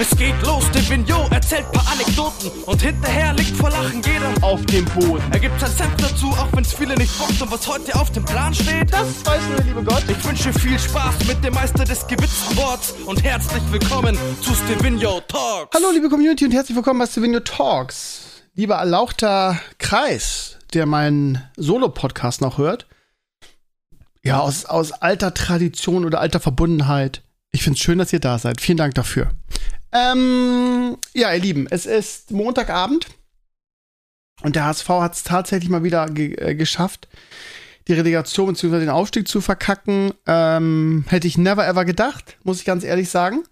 Es geht los, der Vignot erzählt paar Anekdoten und hinterher liegt vor Lachen jeder auf dem Boden. Er gibt sein Senf dazu, auch wenn's viele nicht bockt und was heute auf dem Plan steht. Das weiß nur der liebe Gott. Ich wünsche viel Spaß mit dem Meister des gewitzten Worts und herzlich willkommen zu Stevino Talks. Hallo liebe Community und herzlich willkommen bei Stevino Talks. Lieber erlauchter Kreis, der meinen Solo-Podcast noch hört. Ja, aus, aus alter Tradition oder alter Verbundenheit. Ich find's schön, dass ihr da seid. Vielen Dank dafür. Ähm, ja, ihr Lieben, es ist Montagabend und der HSV hat es tatsächlich mal wieder ge äh, geschafft, die Relegation bzw. den Aufstieg zu verkacken. Ähm, hätte ich never ever gedacht, muss ich ganz ehrlich sagen.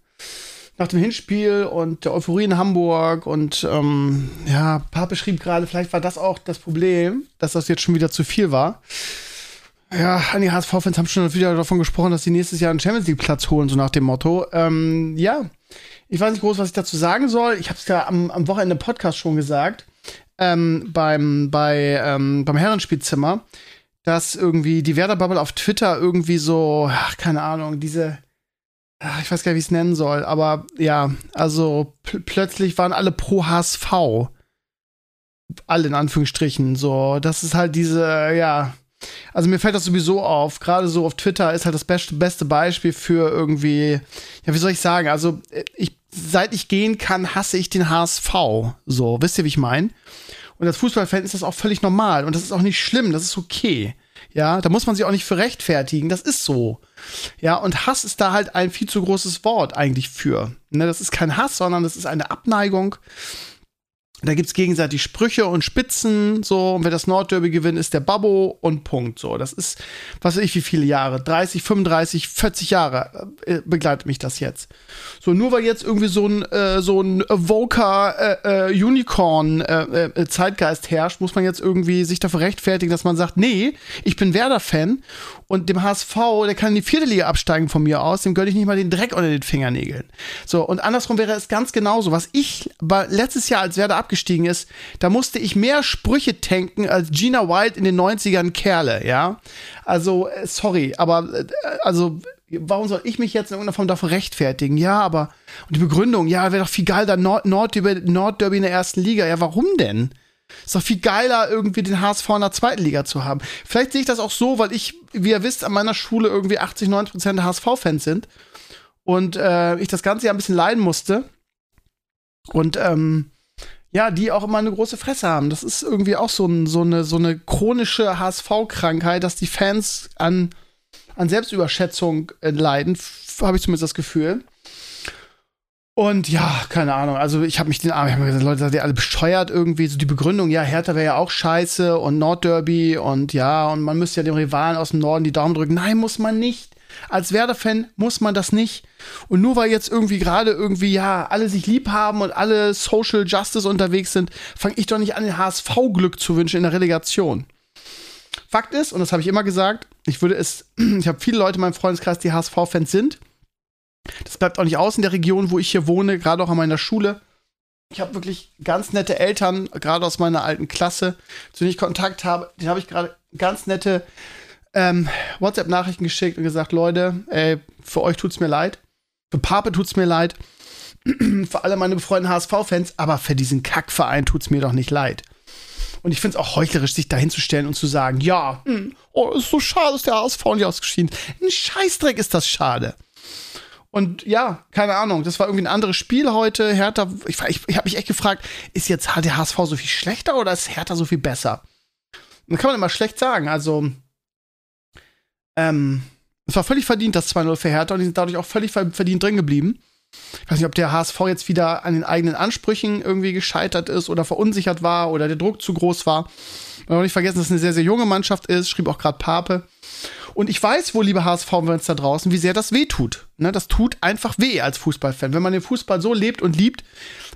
Nach dem Hinspiel und der Euphorie in Hamburg und ähm, ja, Pape schrieb gerade, vielleicht war das auch das Problem, dass das jetzt schon wieder zu viel war. Ja, einige HSV-Fans haben schon wieder davon gesprochen, dass sie nächstes Jahr einen Champions League-Platz holen, so nach dem Motto. Ähm, ja, ich weiß nicht groß, was ich dazu sagen soll. Ich habe es ja am, am Wochenende im Podcast schon gesagt, ähm, beim, bei, ähm, beim Herrenspielzimmer, dass irgendwie die Werder-Bubble auf Twitter irgendwie so, ach, keine Ahnung, diese, ach, ich weiß gar nicht, wie ich es nennen soll, aber ja, also pl plötzlich waren alle pro HSV. Alle in Anführungsstrichen. So, das ist halt diese, ja, also mir fällt das sowieso auf. Gerade so auf Twitter ist halt das beste, Beispiel für irgendwie, ja, wie soll ich sagen? Also, äh, ich, seit ich gehen kann, hasse ich den HSV. So, wisst ihr, wie ich meine? Und als Fußballfan ist das auch völlig normal und das ist auch nicht schlimm, das ist okay. Ja, da muss man sich auch nicht für rechtfertigen, das ist so. Ja, und Hass ist da halt ein viel zu großes Wort eigentlich für. Ne, das ist kein Hass, sondern das ist eine Abneigung da gibt's gegenseitig Sprüche und Spitzen, so, und wer das Nordderby gewinnt, ist der Babbo und Punkt. So, das ist, was weiß ich, wie viele Jahre, 30, 35, 40 Jahre äh, begleitet mich das jetzt. So, nur weil jetzt irgendwie so ein, äh, so ein Voker äh, äh, Unicorn äh, äh, Zeitgeist herrscht, muss man jetzt irgendwie sich dafür rechtfertigen, dass man sagt, nee, ich bin Werder-Fan und dem HSV, der kann in die vierte Liga absteigen von mir aus, dem gönne ich nicht mal den Dreck unter den Fingernägeln. So, und andersrum wäre es ganz genauso. Was ich letztes Jahr als Werder abgestiegen ist, da musste ich mehr Sprüche tanken als Gina Wild in den 90ern Kerle, ja. Also, äh, sorry, aber, äh, also, warum soll ich mich jetzt in irgendeiner Form dafür rechtfertigen? Ja, aber, und die Begründung, ja, wäre doch viel geil, da Nord Nordderby Nord in der ersten Liga. Ja, warum denn? Ist doch viel geiler, irgendwie den HSV in der zweiten Liga zu haben. Vielleicht sehe ich das auch so, weil ich, wie ihr wisst, an meiner Schule irgendwie 80, 90 Prozent HSV-Fans sind. Und äh, ich das Ganze ja ein bisschen leiden musste. Und ähm, ja, die auch immer eine große Fresse haben. Das ist irgendwie auch so, ein, so, eine, so eine chronische HSV-Krankheit, dass die Fans an, an Selbstüberschätzung äh, leiden, habe ich zumindest das Gefühl. Und ja, keine Ahnung. Also ich habe mich den Arm, ich habe gesagt, Leute, seid ihr alle besteuert irgendwie? So die Begründung, ja, Hertha wäre ja auch scheiße und Nordderby und ja, und man müsste ja dem Rivalen aus dem Norden die Daumen drücken. Nein, muss man nicht. Als Werder-Fan muss man das nicht. Und nur weil jetzt irgendwie gerade irgendwie, ja, alle sich lieb haben und alle Social Justice unterwegs sind, fange ich doch nicht an, den HSV Glück zu wünschen in der Relegation. Fakt ist, und das habe ich immer gesagt, ich würde es, ich habe viele Leute in meinem Freundeskreis, die HSV-Fans sind das bleibt auch nicht aus in der Region, wo ich hier wohne, gerade auch an meiner Schule. Ich habe wirklich ganz nette Eltern, gerade aus meiner alten Klasse, zu denen ich Kontakt habe. Den habe ich gerade ganz nette ähm, WhatsApp-Nachrichten geschickt und gesagt, Leute, ey, für euch tut's mir leid. Für Pape tut's mir leid. für alle meine befreundeten HSV-Fans, aber für diesen Kackverein tut's mir doch nicht leid. Und ich finde es auch heuchlerisch, sich da hinzustellen und zu sagen, ja, mh, oh, ist so schade, dass der HSV nicht ausgeschieden. Ein Scheißdreck ist das schade. Und ja, keine Ahnung, das war irgendwie ein anderes Spiel heute. Hertha, ich, ich, ich habe mich echt gefragt, ist jetzt der HSV so viel schlechter oder ist Hertha so viel besser? Und dann kann man immer schlecht sagen. Also, ähm, es war völlig verdient, das 2-0 für Hertha und die sind dadurch auch völlig verdient drin geblieben. Ich weiß nicht, ob der HSV jetzt wieder an den eigenen Ansprüchen irgendwie gescheitert ist oder verunsichert war oder der Druck zu groß war. Man darf nicht vergessen, dass es eine sehr, sehr junge Mannschaft ist, schrieb auch gerade Pape. Und ich weiß wohl, liebe HSV-Fans da draußen, wie sehr das weh tut. Ne, das tut einfach weh als Fußballfan. Wenn man den Fußball so lebt und liebt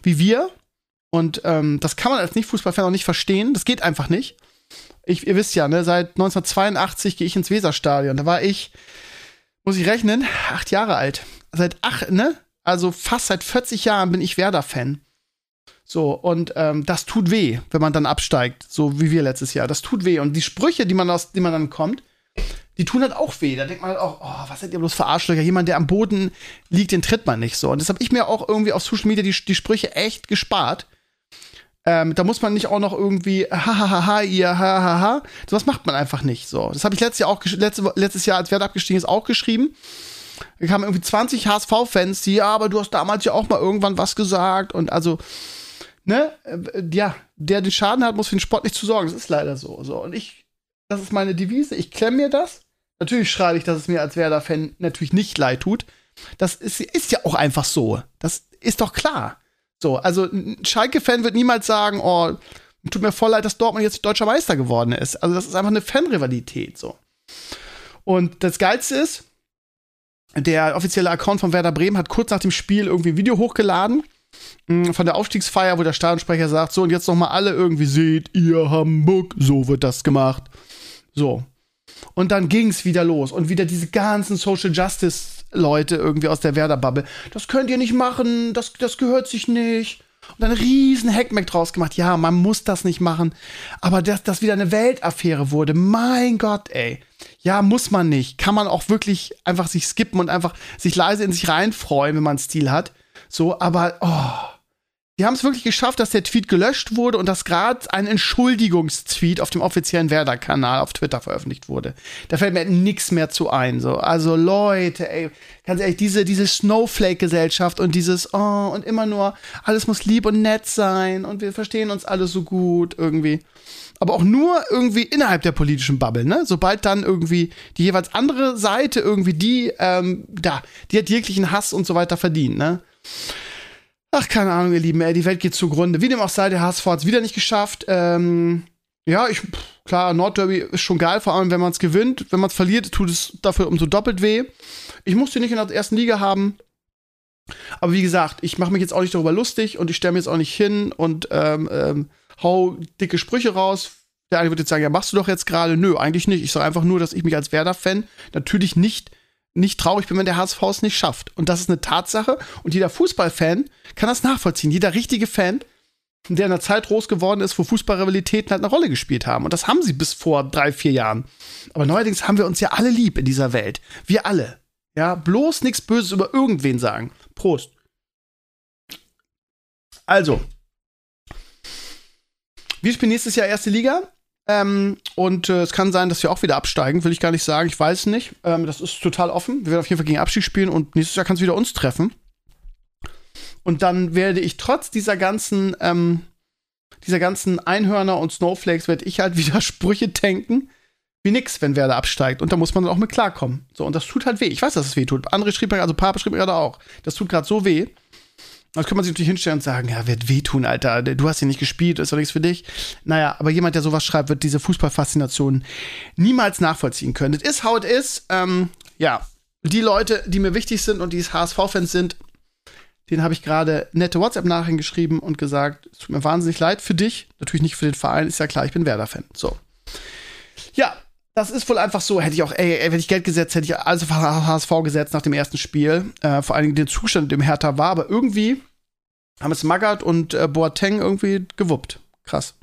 wie wir, und ähm, das kann man als Nicht-Fußballfan auch nicht verstehen, das geht einfach nicht. Ich, ihr wisst ja, ne, seit 1982 gehe ich ins Weserstadion. Da war ich, muss ich rechnen, acht Jahre alt. Seit acht, ne? Also fast seit 40 Jahren bin ich Werder-Fan. So, und ähm, das tut weh, wenn man dann absteigt, so wie wir letztes Jahr. Das tut weh. Und die Sprüche, die man aus, die man dann kommt, die tun halt auch weh. Da denkt man halt auch, oh, was seid ihr bloß für Arschlöcher? Jemand, der am Boden liegt, den tritt man nicht so. Und das habe ich mir auch irgendwie auf Social Media die, die Sprüche echt gespart. Ähm, da muss man nicht auch noch irgendwie hahaha, ihr hahaha. Sowas macht man einfach nicht so. Das habe ich letztes Jahr auch letzte, letztes Jahr, als Wert abgestiegen ist, auch geschrieben. Da kamen irgendwie 20 HSV-Fans, die, ja, aber du hast damals ja auch mal irgendwann was gesagt. Und also, ne, äh, ja, der den Schaden hat, muss für den Sport nicht zu sorgen. Das ist leider so. so. Und ich, das ist meine Devise. Ich klemme mir das. Natürlich schreibe ich, dass es mir als Werder-Fan natürlich nicht leid tut. Das ist, ist ja auch einfach so. Das ist doch klar. So, also ein Schalke-Fan wird niemals sagen, oh, tut mir voll leid, dass Dortmund jetzt deutscher Meister geworden ist. Also das ist einfach eine Fanrivalität so. Und das Geilste ist, der offizielle Account von Werder Bremen hat kurz nach dem Spiel irgendwie ein Video hochgeladen mm, von der Aufstiegsfeier, wo der Stadionsprecher sagt, so und jetzt noch mal alle irgendwie seht ihr Hamburg, so wird das gemacht. So. Und dann ging es wieder los und wieder diese ganzen Social Justice Leute irgendwie aus der Werder-Bubble. Das könnt ihr nicht machen, das, das gehört sich nicht. Und dann riesen Hackmack draus gemacht. Ja, man muss das nicht machen. Aber dass das wieder eine Weltaffäre wurde, mein Gott, ey. Ja, muss man nicht. Kann man auch wirklich einfach sich skippen und einfach sich leise in sich reinfreuen, wenn man Stil hat. So, aber, oh die haben es wirklich geschafft, dass der Tweet gelöscht wurde und dass gerade ein Entschuldigungstweet auf dem offiziellen Werder-Kanal auf Twitter veröffentlicht wurde. Da fällt mir nichts mehr zu ein. So. Also Leute, ey, ganz ehrlich, diese, diese Snowflake-Gesellschaft und dieses, oh, und immer nur, alles muss lieb und nett sein und wir verstehen uns alle so gut irgendwie. Aber auch nur irgendwie innerhalb der politischen Bubble, ne? Sobald dann irgendwie die jeweils andere Seite irgendwie die, ähm, da, die hat jeglichen Hass und so weiter verdient, ne? Ach, keine Ahnung, ihr Lieben, ey, die Welt geht zugrunde. Wie dem auch sei, der HSV hat es wieder nicht geschafft. Ähm, ja, ich, klar, Nordderby ist schon geil, vor allem wenn man es gewinnt. Wenn man es verliert, tut es dafür umso doppelt weh. Ich musste nicht in der ersten Liga haben. Aber wie gesagt, ich mache mich jetzt auch nicht darüber lustig und ich stelle mir jetzt auch nicht hin und ähm, ähm, hau dicke Sprüche raus. Der eine wird jetzt sagen, ja, machst du doch jetzt gerade. Nö, eigentlich nicht. Ich sage einfach nur, dass ich mich als Werder-Fan natürlich nicht nicht traurig bin, wenn der HSV es nicht schafft. Und das ist eine Tatsache. Und jeder Fußballfan kann das nachvollziehen. Jeder richtige Fan, der in einer Zeit groß geworden ist, wo Fußballrivalitäten halt eine Rolle gespielt haben. Und das haben sie bis vor drei, vier Jahren. Aber neuerdings haben wir uns ja alle lieb in dieser Welt. Wir alle. Ja, bloß nichts Böses über irgendwen sagen. Prost. Also, wir spielen nächstes Jahr erste Liga. Ähm, und äh, es kann sein, dass wir auch wieder absteigen, will ich gar nicht sagen. Ich weiß nicht. Ähm, das ist total offen. Wir werden auf jeden Fall gegen Abstieg spielen und nächstes Jahr kann es wieder uns treffen. Und dann werde ich trotz dieser ganzen, ähm, dieser ganzen Einhörner und Snowflakes, werde ich halt wieder Sprüche tanken. Wie nix, wenn Werder absteigt. Und da muss man dann auch mit klarkommen. So, und das tut halt weh. Ich weiß, dass es weh tut. Andere schrieb mir, also Papa schrieb mir gerade auch. Das tut gerade so weh. Das kann man sich natürlich hinstellen und sagen, ja, wird wehtun, Alter. Du hast hier nicht gespielt, ist doch nichts für dich. Naja, aber jemand, der sowas schreibt, wird diese Fußballfaszination niemals nachvollziehen können. Es ist, how it is. Ähm, ja, die Leute, die mir wichtig sind und die HSV-Fans sind, denen habe ich gerade nette WhatsApp-Nachrichten geschrieben und gesagt, es tut mir wahnsinnig leid für dich. Natürlich nicht für den Verein, ist ja klar, ich bin Werder-Fan. So. Ja, das ist wohl einfach so. Hätte ich auch, ey, ey wenn ich Geld gesetzt hätte, ich alles auf HSV gesetzt nach dem ersten Spiel. Äh, vor allen Dingen den Zustand, in dem Hertha war. Aber irgendwie haben es Magath und äh, Boateng irgendwie gewuppt. Krass.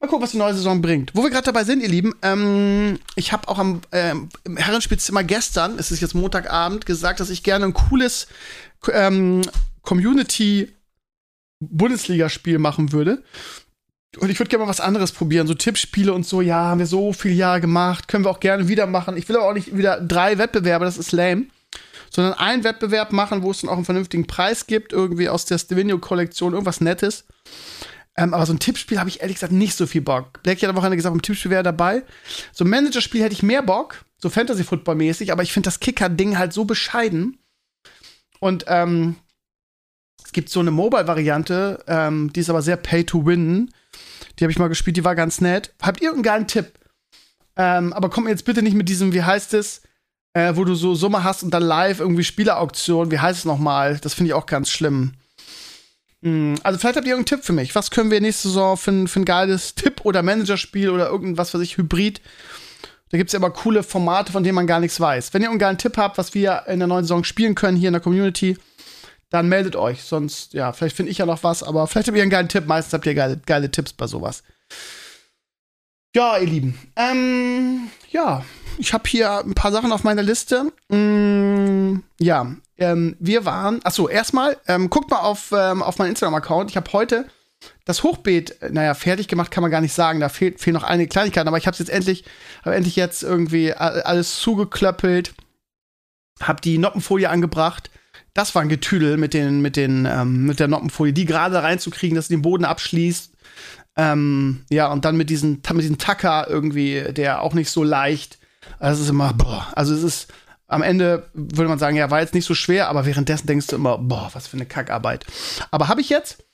Mal gucken, was die neue Saison bringt. Wo wir gerade dabei sind, ihr Lieben, ähm, ich habe auch am äh, im Herrenspielzimmer gestern, es ist jetzt Montagabend, gesagt, dass ich gerne ein cooles ähm, Community Bundesligaspiel machen würde. Und ich würde gerne mal was anderes probieren, so Tippspiele und so. Ja, haben wir so viele Jahre gemacht, können wir auch gerne wieder machen. Ich will aber auch nicht wieder drei Wettbewerbe, das ist lame. Sondern einen Wettbewerb machen, wo es dann auch einen vernünftigen Preis gibt, irgendwie aus der Stevenio-Kollektion, irgendwas Nettes. Ähm, aber so ein Tippspiel habe ich ehrlich gesagt nicht so viel Bock. Blackie hat am Wochenende gesagt, im Tippspiel wäre dabei. So ein Managerspiel hätte ich mehr Bock, so Fantasy-Football-mäßig, aber ich finde das Kicker-Ding halt so bescheiden. Und ähm, es gibt so eine Mobile-Variante, ähm, die ist aber sehr Pay-to-Win. Die habe ich mal gespielt, die war ganz nett. Habt ihr einen geilen Tipp? Ähm, aber kommt mir jetzt bitte nicht mit diesem, wie heißt es, äh, wo du so Summe hast und dann live irgendwie Spielerauktion, wie heißt es nochmal? Das finde ich auch ganz schlimm. Hm, also vielleicht habt ihr irgendeinen Tipp für mich. Was können wir nächste Saison für, für ein geiles Tipp- oder Managerspiel oder irgendwas, was ich, Hybrid? Da gibt es ja immer coole Formate, von denen man gar nichts weiß. Wenn ihr einen geilen Tipp habt, was wir in der neuen Saison spielen können hier in der Community, dann meldet euch. Sonst, ja, vielleicht finde ich ja noch was, aber vielleicht habt ihr einen geilen Tipp. Meistens habt ihr geile, geile Tipps bei sowas. Ja, ihr Lieben. Ähm, ja, ich habe hier ein paar Sachen auf meiner Liste. Mm, ja, ähm, wir waren, achso, erstmal, ähm, guckt mal auf, ähm, auf meinen Instagram-Account. Ich habe heute das Hochbeet, naja, fertig gemacht kann man gar nicht sagen. Da fehlt, fehlen noch einige Kleinigkeiten, aber ich habe es jetzt endlich, habe endlich jetzt irgendwie alles zugeklöppelt, habe die Noppenfolie angebracht. Das war ein Getüdel mit den, mit den, ähm, mit der Noppenfolie, die gerade reinzukriegen, dass sie den Boden abschließt. Ähm, ja, und dann mit diesem, mit diesem Tacker irgendwie, der auch nicht so leicht. Also es ist immer, boah, also es ist am Ende würde man sagen, ja, war jetzt nicht so schwer, aber währenddessen denkst du immer, boah, was für eine Kackarbeit. Aber habe ich jetzt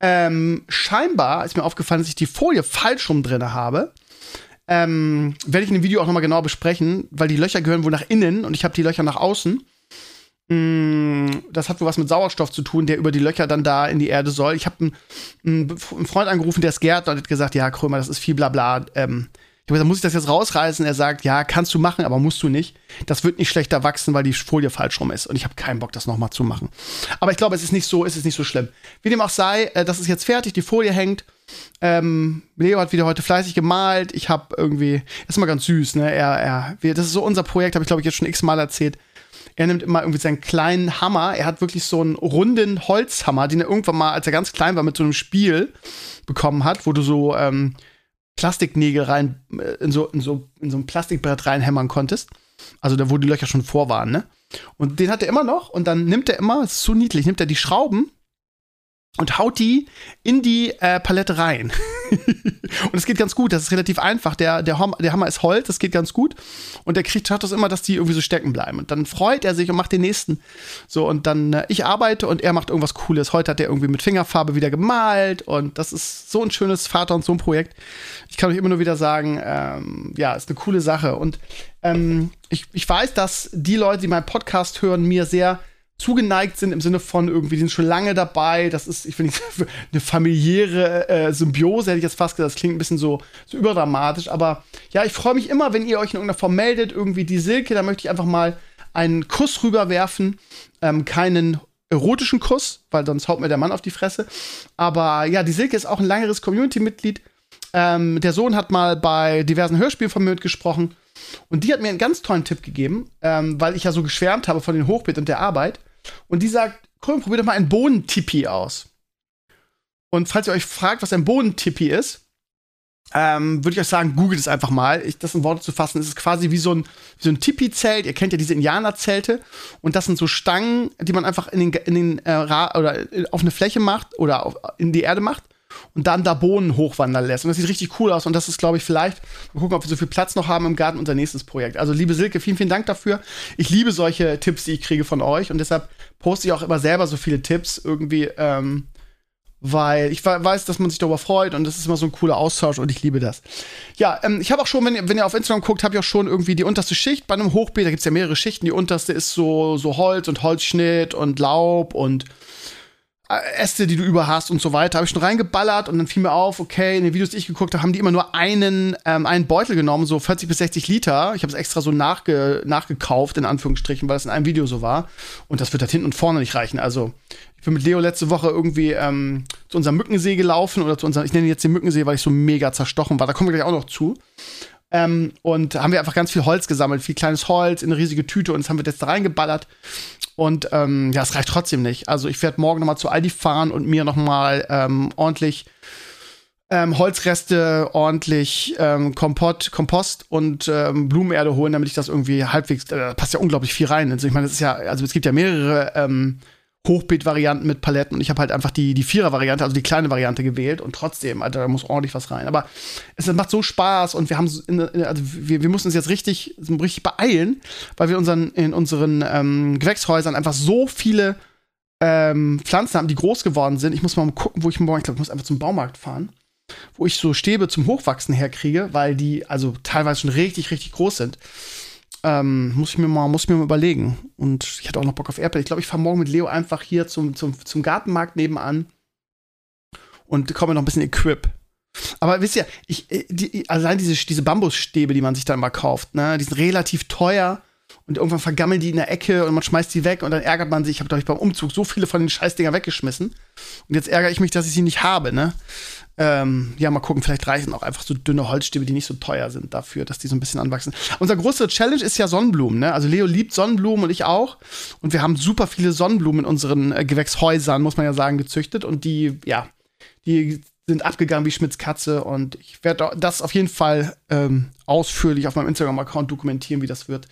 ähm, scheinbar ist mir aufgefallen, dass ich die Folie falsch rum drin habe. Ähm, werde ich in dem Video auch nochmal genau besprechen, weil die Löcher gehören wohl nach innen und ich habe die Löcher nach außen. Mm, das hat wohl was mit Sauerstoff zu tun, der über die Löcher dann da in die Erde soll. Ich habe einen, einen, Freund angerufen, der ist Gärtner und hat gesagt, ja, Krömer, das ist viel Blabla. Ähm, ich habe gesagt, muss ich das jetzt rausreißen? Er sagt, ja, kannst du machen, aber musst du nicht. Das wird nicht schlechter wachsen, weil die Folie falsch rum ist. Und ich habe keinen Bock, das nochmal zu machen. Aber ich glaube, es ist nicht so, es ist nicht so schlimm. Wie dem auch sei, äh, das ist jetzt fertig, die Folie hängt. Ähm, Leo hat wieder heute fleißig gemalt. Ich habe irgendwie, ist immer ganz süß, ne? Er, er, wir, das ist so unser Projekt, habe ich glaube ich jetzt schon x-mal erzählt. Er nimmt immer irgendwie seinen kleinen Hammer. Er hat wirklich so einen runden Holzhammer, den er irgendwann mal, als er ganz klein war, mit so einem Spiel bekommen hat, wo du so ähm, Plastiknägel rein, äh, in so, in so, in so ein Plastikbrett reinhämmern konntest. Also da, wo die Löcher schon vor waren, ne? Und den hat er immer noch und dann nimmt er immer, ist so niedlich, nimmt er die Schrauben und haut die in die äh, Palette rein. und es geht ganz gut, das ist relativ einfach. Der, der, Hammer, der Hammer ist Holz, das geht ganz gut. Und der kriegt hat das immer, dass die irgendwie so stecken bleiben. Und dann freut er sich und macht den nächsten. So, und dann äh, ich arbeite und er macht irgendwas Cooles. Heute hat er irgendwie mit Fingerfarbe wieder gemalt und das ist so ein schönes Vater- und Sohn-Projekt. Ich kann euch immer nur wieder sagen, ähm, ja, ist eine coole Sache. Und ähm, ich, ich weiß, dass die Leute, die meinen Podcast hören, mir sehr zugeneigt sind im Sinne von irgendwie, die sind schon lange dabei. Das ist, ich finde, eine familiäre äh, Symbiose, hätte ich jetzt fast gesagt. Das klingt ein bisschen so, so überdramatisch. Aber ja, ich freue mich immer, wenn ihr euch in irgendeiner Form meldet. Irgendwie die Silke, da möchte ich einfach mal einen Kuss rüberwerfen. Ähm, keinen erotischen Kuss, weil sonst haut mir der Mann auf die Fresse. Aber ja, die Silke ist auch ein langeres Community-Mitglied. Ähm, der Sohn hat mal bei diversen Hörspielen von mir mitgesprochen. Und die hat mir einen ganz tollen Tipp gegeben, ähm, weil ich ja so geschwärmt habe von den Hochbeet und der Arbeit. Und die sagt, komm, probier doch mal ein Bodentippi aus. Und falls ihr euch fragt, was ein Bodentippi ist, ähm, würde ich euch sagen, googelt es einfach mal. Ich, das in Worte zu fassen, es ist quasi wie so ein, so ein Tipi-Zelt. Ihr kennt ja diese Indianerzelte. Und das sind so Stangen, die man einfach in den, in den äh, oder auf eine Fläche macht oder auf, in die Erde macht und dann da Bohnen hochwandern lässt. Und das sieht richtig cool aus. Und das ist, glaube ich, vielleicht, mal gucken, ob wir so viel Platz noch haben im Garten, unser nächstes Projekt. Also, liebe Silke, vielen, vielen Dank dafür. Ich liebe solche Tipps, die ich kriege von euch. Und deshalb poste ich auch immer selber so viele Tipps irgendwie, ähm, weil ich weiß, dass man sich darüber freut und das ist immer so ein cooler Austausch und ich liebe das. Ja, ähm, ich habe auch schon, wenn ihr, wenn ihr auf Instagram guckt, habe ich auch schon irgendwie die unterste Schicht bei einem Hochbeet, da gibt es ja mehrere Schichten. Die unterste ist so, so Holz und Holzschnitt und Laub und Äste, die du über hast und so weiter, habe ich schon reingeballert und dann fiel mir auf, okay, in den Videos, die ich geguckt habe, haben die immer nur einen, ähm, einen Beutel genommen, so 40 bis 60 Liter. Ich habe es extra so nachge nachgekauft, in Anführungsstrichen, weil es in einem Video so war. Und das wird halt hinten und vorne nicht reichen. Also, ich bin mit Leo letzte Woche irgendwie ähm, zu unserem Mückensee gelaufen oder zu unserem, ich nenne jetzt den Mückensee, weil ich so mega zerstochen war. Da kommen wir gleich auch noch zu. Ähm, und haben wir einfach ganz viel Holz gesammelt, viel kleines Holz in eine riesige Tüte und das haben wir jetzt da reingeballert. Und ähm, ja, es reicht trotzdem nicht. Also ich werde morgen noch mal zu Aldi fahren und mir noch mal ähm, ordentlich ähm, Holzreste, ordentlich ähm, Kompott, Kompost und ähm, Blumenerde holen, damit ich das irgendwie halbwegs, äh, passt ja unglaublich viel rein. Also ich meine, es ist ja, also es gibt ja mehrere ähm, Hochbeet-Varianten mit Paletten und ich habe halt einfach die, die Vierer-Variante, also die kleine Variante gewählt und trotzdem, Alter, da muss ordentlich was rein. Aber es macht so Spaß und wir haben, in, also wir, wir mussten uns jetzt richtig, richtig beeilen, weil wir unseren, in unseren ähm, Gewächshäusern einfach so viele ähm, Pflanzen haben, die groß geworden sind. Ich muss mal gucken, wo ich morgen, ich glaube, ich muss einfach zum Baumarkt fahren, wo ich so Stäbe zum Hochwachsen herkriege, weil die also teilweise schon richtig, richtig groß sind. Ähm, muss ich mir mal, muss ich mir mal überlegen. Und ich hatte auch noch Bock auf Erdbeeren. Ich glaube, ich fahre morgen mit Leo einfach hier zum, zum, zum Gartenmarkt nebenan und komme noch ein bisschen Equip. Aber wisst ihr, ich, äh, die, allein diese, diese Bambusstäbe, die man sich dann mal kauft, ne, die sind relativ teuer Und irgendwann vergammeln die in der Ecke und man schmeißt die weg und dann ärgert man sich. Ich habe, glaube ich, beim Umzug so viele von den Scheißdinger weggeschmissen. Und jetzt ärgere ich mich, dass ich sie nicht habe, ne? Ähm, ja, mal gucken, vielleicht reichen auch einfach so dünne Holzstäbe, die nicht so teuer sind dafür, dass die so ein bisschen anwachsen. Unser große Challenge ist ja Sonnenblumen, ne? Also Leo liebt Sonnenblumen und ich auch. Und wir haben super viele Sonnenblumen in unseren äh, Gewächshäusern, muss man ja sagen, gezüchtet. Und die, ja, die sind abgegangen wie Schmidts Katze. Und ich werde das auf jeden Fall ähm, ausführlich auf meinem Instagram-Account dokumentieren, wie das wird.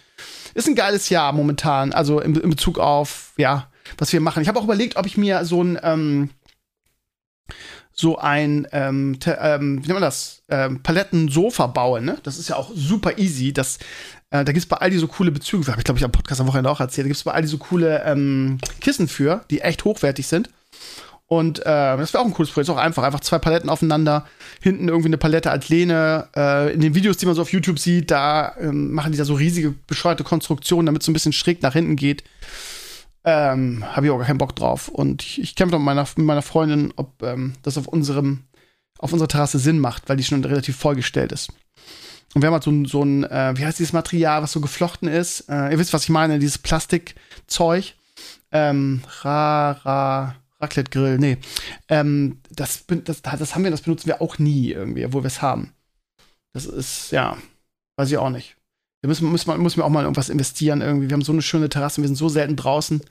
Ist ein geiles Jahr momentan, also in, in Bezug auf, ja, was wir machen. Ich habe auch überlegt, ob ich mir so ein, ähm, so ein, ähm, ähm, wie nennt man das, ähm, Palettensofa baue, ne? Das ist ja auch super easy. Das, äh, da gibt's bei Aldi so coole Bezüge, habe ich glaube ich am Podcast am Wochenende auch erzählt, da gibt's bei Aldi so coole ähm, Kissen für, die echt hochwertig sind. Und äh, das wäre auch ein cooles Projekt. Ist auch einfach. Einfach zwei Paletten aufeinander. Hinten irgendwie eine Palette als Lehne. Äh, in den Videos, die man so auf YouTube sieht, da ähm, machen die da so riesige, bescheuerte Konstruktionen, damit es so ein bisschen schräg nach hinten geht. Ähm, Habe ich auch gar keinen Bock drauf. Und ich, ich kämpfe mit meiner, mit meiner Freundin, ob ähm, das auf unserem, auf unserer Terrasse Sinn macht, weil die schon relativ vollgestellt ist. Und wir haben halt so ein, so ein äh, wie heißt dieses Material, was so geflochten ist? Äh, ihr wisst, was ich meine, dieses Plastikzeug. Ähm, ra, ra, Raclette-Grill, nee. Ähm, das, das, das haben wir, das benutzen wir auch nie irgendwie, obwohl wir es haben. Das ist, ja, weiß ich auch nicht. Wir müssen, müssen, müssen wir auch mal irgendwas investieren irgendwie. Wir haben so eine schöne Terrasse, wir sind so selten draußen.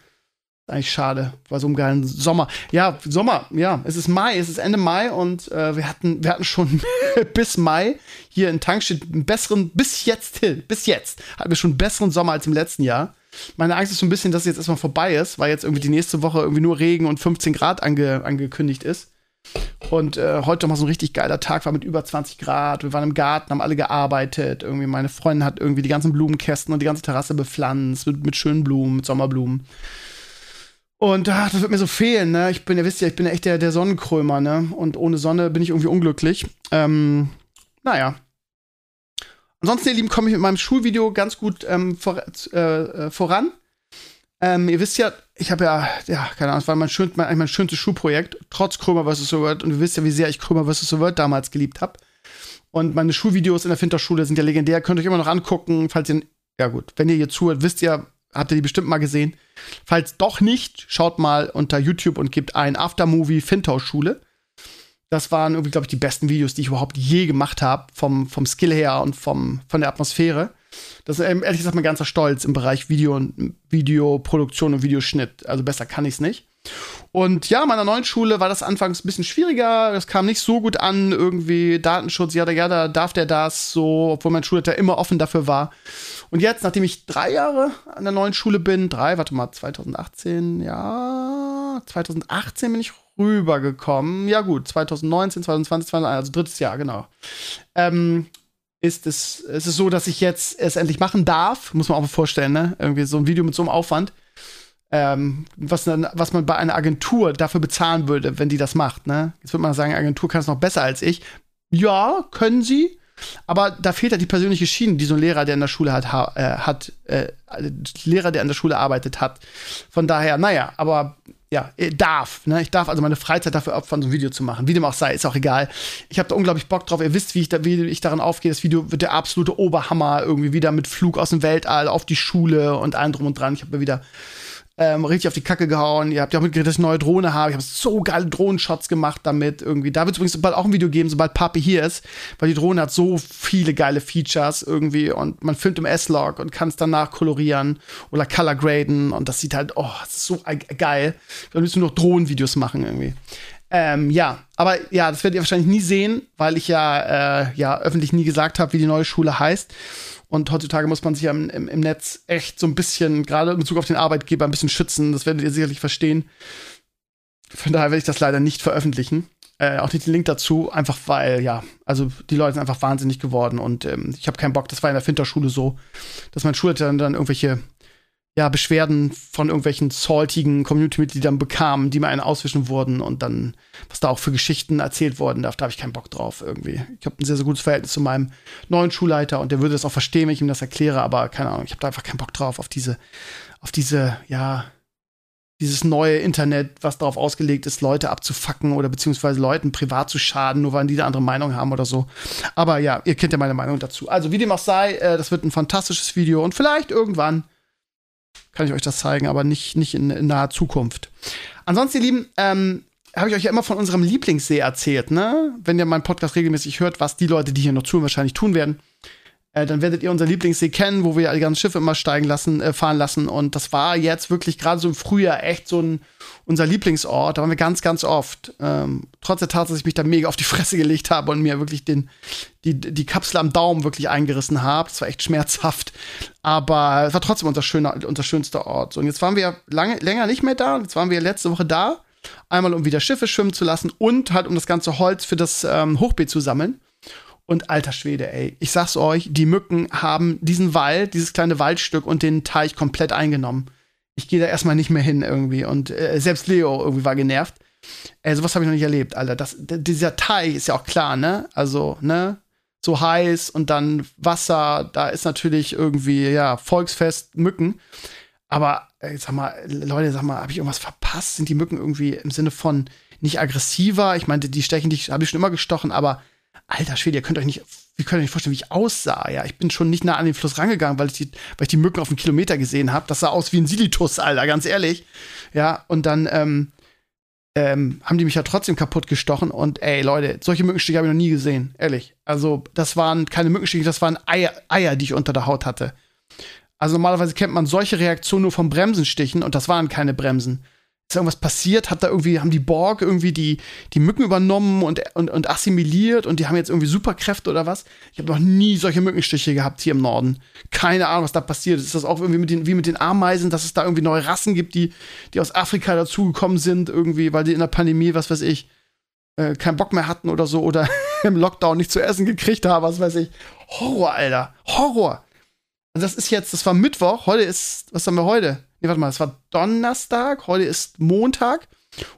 Eigentlich schade, bei so einem geilen Sommer. Ja, Sommer, ja, es ist Mai, es ist Ende Mai und äh, wir, hatten, wir hatten schon bis Mai hier in Tankstedt einen besseren, bis jetzt, bis jetzt, hatten wir schon einen besseren Sommer als im letzten Jahr. Meine Angst ist so ein bisschen, dass es jetzt erstmal vorbei ist, weil jetzt irgendwie die nächste Woche irgendwie nur Regen und 15 Grad ange angekündigt ist. Und äh, heute mal so ein richtig geiler Tag war mit über 20 Grad. Wir waren im Garten, haben alle gearbeitet. Irgendwie meine Freundin hat irgendwie die ganzen Blumenkästen und die ganze Terrasse bepflanzt mit, mit schönen Blumen, mit Sommerblumen. Und ach, das wird mir so fehlen, ne? Ich bin, ihr wisst ja, ich bin ja echt der, der Sonnenkrömer, ne? Und ohne Sonne bin ich irgendwie unglücklich. Ähm, naja, Ansonsten, ihr Lieben, komme ich mit meinem Schulvideo ganz gut ähm, vor, äh, äh, voran. Ähm, ihr wisst ja, ich habe ja, ja, keine Ahnung, es war mein, schön, mein, mein schönstes Schulprojekt, trotz Krömer vs. The World. Und ihr wisst ja, wie sehr ich Krömer vs. The World damals geliebt habe. Und meine Schulvideos in der Finterschule sind ja legendär. Könnt ihr euch immer noch angucken, falls ihr, ja gut, wenn ihr hier zuhört, wisst ihr, habt ihr die bestimmt mal gesehen. Falls doch nicht, schaut mal unter YouTube und gebt ein Aftermovie Fintau-Schule. Das waren irgendwie, glaube ich, die besten Videos, die ich überhaupt je gemacht habe, vom, vom Skill her und vom, von der Atmosphäre. Das ist ehrlich gesagt mein ganzer Stolz im Bereich Video und Videoproduktion und Videoschnitt. Also besser kann ich es nicht. Und ja, meiner neuen Schule war das anfangs ein bisschen schwieriger. Das kam nicht so gut an, irgendwie Datenschutz, ja, da darf der das so, obwohl mein Schulleiter immer offen dafür war. Und jetzt, nachdem ich drei Jahre an der neuen Schule bin, drei, warte mal, 2018, ja, 2018 bin ich rübergekommen. Ja, gut, 2019, 2020, 2021, also drittes Jahr, genau. Ähm, ist es, ist es so, dass ich jetzt es endlich machen darf, muss man auch mal vorstellen, ne? Irgendwie so ein Video mit so einem Aufwand. Ähm, was, was man bei einer Agentur dafür bezahlen würde, wenn die das macht, ne? Jetzt würde man sagen, Agentur kann es noch besser als ich. Ja, können sie. Aber da fehlt ja die persönliche Schiene, die so ein Lehrer, der in der Schule hat, äh, hat äh, Lehrer, der an der Schule arbeitet, hat. Von daher, naja, aber ja, äh, darf. Ne? Ich darf also meine Freizeit dafür opfern, so ein Video zu machen. Wie dem auch sei, ist auch egal. Ich habe da unglaublich Bock drauf. Ihr wisst, wie ich, da, wie ich daran aufgehe. Das Video wird der absolute Oberhammer. Irgendwie wieder mit Flug aus dem Weltall auf die Schule und allem drum und dran. Ich habe mir wieder ähm, richtig auf die Kacke gehauen. Ihr habt ja auch mitgekriegt, dass ich eine neue Drohne habe. Ich habe so geile Drohnenshots gemacht damit irgendwie. Da wird es übrigens bald auch ein Video geben, sobald Papi hier ist, weil die Drohne hat so viele geile Features irgendwie und man filmt im S-Log und kann es danach kolorieren oder color graden und das sieht halt, oh, das ist so geil. Wir müssen nur noch Drohnenvideos machen irgendwie. Ähm, ja, aber ja, das werdet ihr wahrscheinlich nie sehen, weil ich ja, äh, ja öffentlich nie gesagt habe, wie die neue Schule heißt. Und heutzutage muss man sich ja im, im, im Netz echt so ein bisschen, gerade in Bezug auf den Arbeitgeber, ein bisschen schützen. Das werdet ihr sicherlich verstehen. Von daher werde ich das leider nicht veröffentlichen. Äh, auch nicht den Link dazu, einfach weil, ja, also die Leute sind einfach wahnsinnig geworden und ähm, ich habe keinen Bock. Das war in der Finterschule so, dass mein Schulleiter dann, dann irgendwelche ja, Beschwerden von irgendwelchen saltigen Community-Mitgliedern bekam, die mir einen auswischen wurden und dann, was da auch für Geschichten erzählt worden darf, da habe ich keinen Bock drauf irgendwie. Ich habe ein sehr, sehr gutes Verhältnis zu meinem neuen Schulleiter und der würde das auch verstehen, wenn ich ihm das erkläre, aber keine Ahnung, ich habe da einfach keinen Bock drauf, auf diese, auf diese, ja, dieses neue Internet, was darauf ausgelegt ist, Leute abzufacken oder beziehungsweise Leuten privat zu schaden, nur weil die eine andere Meinung haben oder so. Aber ja, ihr kennt ja meine Meinung dazu. Also, wie dem auch sei, äh, das wird ein fantastisches Video und vielleicht irgendwann kann ich euch das zeigen, aber nicht, nicht in, in naher Zukunft. Ansonsten, ihr Lieben, ähm, habe ich euch ja immer von unserem Lieblingssee erzählt, ne? Wenn ihr meinen Podcast regelmäßig hört, was die Leute, die hier noch tun, wahrscheinlich tun werden, äh, dann werdet ihr unser Lieblingssee kennen, wo wir die ganzen Schiffe immer steigen lassen, äh, fahren lassen. Und das war jetzt wirklich gerade so im Frühjahr echt so ein unser Lieblingsort. Da waren wir ganz, ganz oft. Ähm, trotz der Tatsache, dass ich mich da mega auf die Fresse gelegt habe und mir wirklich den, die, die Kapsel am Daumen wirklich eingerissen habe. Das war echt schmerzhaft. Aber es war trotzdem unser, schöner, unser schönster Ort. So, und jetzt waren wir lange, länger nicht mehr da. Jetzt waren wir letzte Woche da. Einmal, um wieder Schiffe schwimmen zu lassen und halt, um das ganze Holz für das ähm, Hochbeet zu sammeln. Und alter Schwede, ey, ich sag's euch, die Mücken haben diesen Wald, dieses kleine Waldstück und den Teich komplett eingenommen. Ich gehe da erstmal nicht mehr hin irgendwie. Und äh, selbst Leo irgendwie war genervt. Ey, sowas habe ich noch nicht erlebt, Alter. Das, dieser Teich ist ja auch klar, ne? Also, ne? So heiß und dann Wasser, da ist natürlich irgendwie, ja, Volksfest, Mücken. Aber, ey, sag mal, Leute, sag mal, habe ich irgendwas verpasst? Sind die Mücken irgendwie im Sinne von nicht aggressiver? Ich meinte, die stechen dich, habe ich schon immer gestochen, aber alter Schwede, ihr könnt euch nicht, ihr könnt euch nicht vorstellen, wie ich aussah. Ja, ich bin schon nicht nah an den Fluss rangegangen, weil ich die, weil ich die Mücken auf einen Kilometer gesehen habe. Das sah aus wie ein Silitus, Alter, ganz ehrlich. Ja, und dann ähm, ähm, haben die mich ja trotzdem kaputt gestochen. Und ey, Leute, solche Mückenstiche habe ich noch nie gesehen, ehrlich. Also, das waren keine Mückenstiche, das waren Eier, Eier, die ich unter der Haut hatte. Also normalerweise kennt man solche Reaktionen nur vom Bremsenstichen und das waren keine Bremsen ist irgendwas passiert? Hat da irgendwie, haben die Borg irgendwie die, die Mücken übernommen und, und, und assimiliert und die haben jetzt irgendwie Superkräfte oder was? Ich habe noch nie solche Mückenstiche gehabt hier im Norden. Keine Ahnung, was da passiert ist. Das auch irgendwie mit den, wie mit den Ameisen, dass es da irgendwie neue Rassen gibt, die, die aus Afrika dazugekommen sind, irgendwie, weil die in der Pandemie, was weiß ich, äh, keinen Bock mehr hatten oder so oder im Lockdown nicht zu essen gekriegt haben, was weiß ich. Horror, Alter. Horror. Also das ist jetzt, das war Mittwoch, heute ist, was haben wir heute? Nee, warte mal, es war Donnerstag, heute ist Montag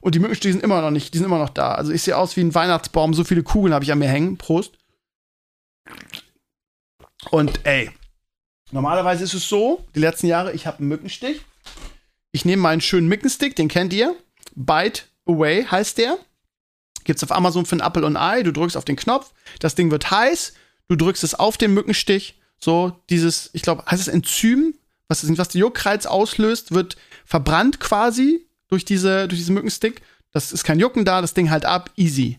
und die Mückenstiche sind immer noch nicht, die sind immer noch da. Also ich sehe aus wie ein Weihnachtsbaum, so viele Kugeln habe ich an mir hängen. Prost. Und ey, normalerweise ist es so, die letzten Jahre, ich habe einen Mückenstich. Ich nehme meinen schönen Mückenstick, den kennt ihr. Bite Away heißt der. Gibt's auf Amazon für ein Apple und Ei. Du drückst auf den Knopf, das Ding wird heiß, du drückst es auf den Mückenstich. So, dieses, ich glaube, heißt es Enzym, was, was die Juckreiz auslöst, wird verbrannt quasi durch, diese, durch diesen Mückenstick. Das ist kein Jucken da, das Ding halt ab, easy.